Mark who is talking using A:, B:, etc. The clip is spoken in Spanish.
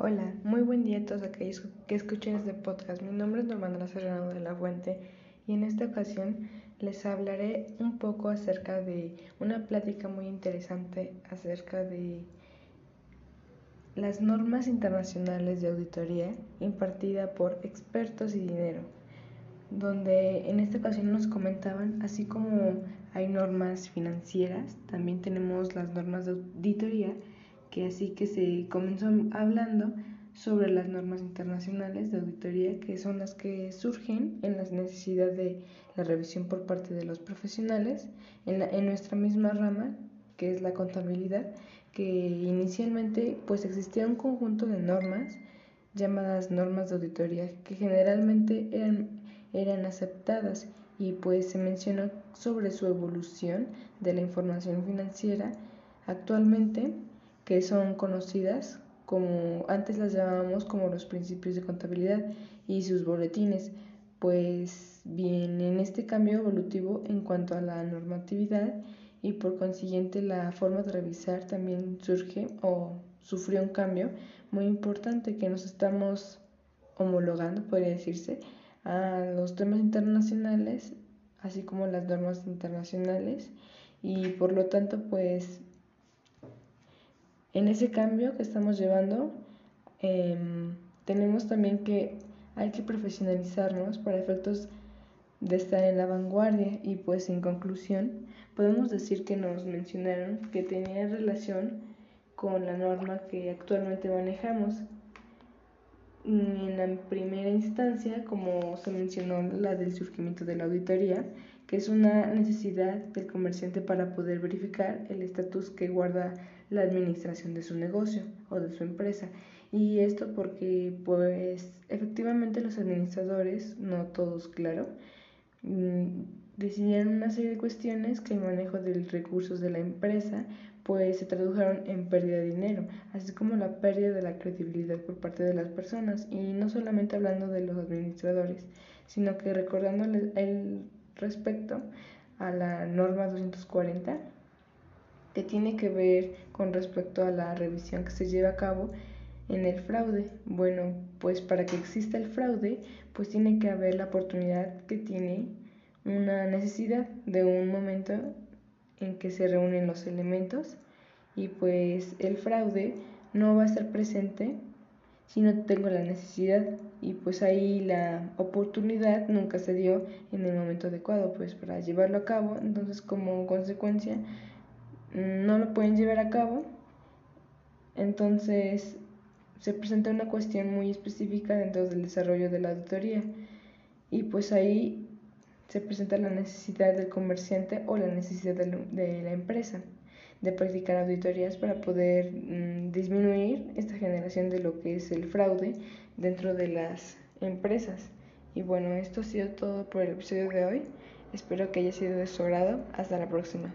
A: Hola, muy buen día a todos aquellos que escuchen este podcast. Mi nombre es Normandra Serrano de la Fuente y en esta ocasión les hablaré un poco acerca de una plática muy interesante acerca de las normas internacionales de auditoría impartida por expertos y dinero, donde en esta ocasión nos comentaban, así como hay normas financieras, también tenemos las normas de auditoría que así que se comenzó hablando sobre las normas internacionales de auditoría que son las que surgen en la necesidad de la revisión por parte de los profesionales en, en nuestra misma rama que es la contabilidad que inicialmente pues existía un conjunto de normas llamadas normas de auditoría que generalmente eran, eran aceptadas y pues se mencionó sobre su evolución de la información financiera actualmente que son conocidas como antes las llamábamos como los principios de contabilidad y sus boletines, pues bien en este cambio evolutivo en cuanto a la normatividad y por consiguiente la forma de revisar también surge o sufrió un cambio muy importante que nos estamos homologando, podría decirse, a los temas internacionales, así como las normas internacionales y por lo tanto pues en ese cambio que estamos llevando, em, tenemos también que hay que profesionalizarnos para efectos de estar en la vanguardia y pues en conclusión podemos decir que nos mencionaron que tenía relación con la norma que actualmente manejamos. En la primera instancia, como se mencionó, la del surgimiento de la auditoría, que es una necesidad del comerciante para poder verificar el estatus que guarda la administración de su negocio o de su empresa. Y esto porque, pues, efectivamente los administradores, no todos, claro, mm, decidieron una serie de cuestiones que el manejo de recursos de la empresa pues se tradujeron en pérdida de dinero, así como la pérdida de la credibilidad por parte de las personas, y no solamente hablando de los administradores, sino que recordándoles el respecto a la norma 240 que tiene que ver con respecto a la revisión que se lleva a cabo en el fraude. Bueno, pues para que exista el fraude, pues tiene que haber la oportunidad que tiene una necesidad de un momento en que se reúnen los elementos y pues el fraude no va a estar presente si no tengo la necesidad. Y pues ahí la oportunidad nunca se dio en el momento adecuado pues para llevarlo a cabo. Entonces como consecuencia no lo pueden llevar a cabo. Entonces se presenta una cuestión muy específica dentro del desarrollo de la auditoría. Y pues ahí se presenta la necesidad del comerciante o la necesidad de la empresa de practicar auditorías para poder mm, disminuir esta generación de lo que es el fraude dentro de las empresas. Y bueno, esto ha sido todo por el episodio de hoy. Espero que haya sido de su agrado. Hasta la próxima.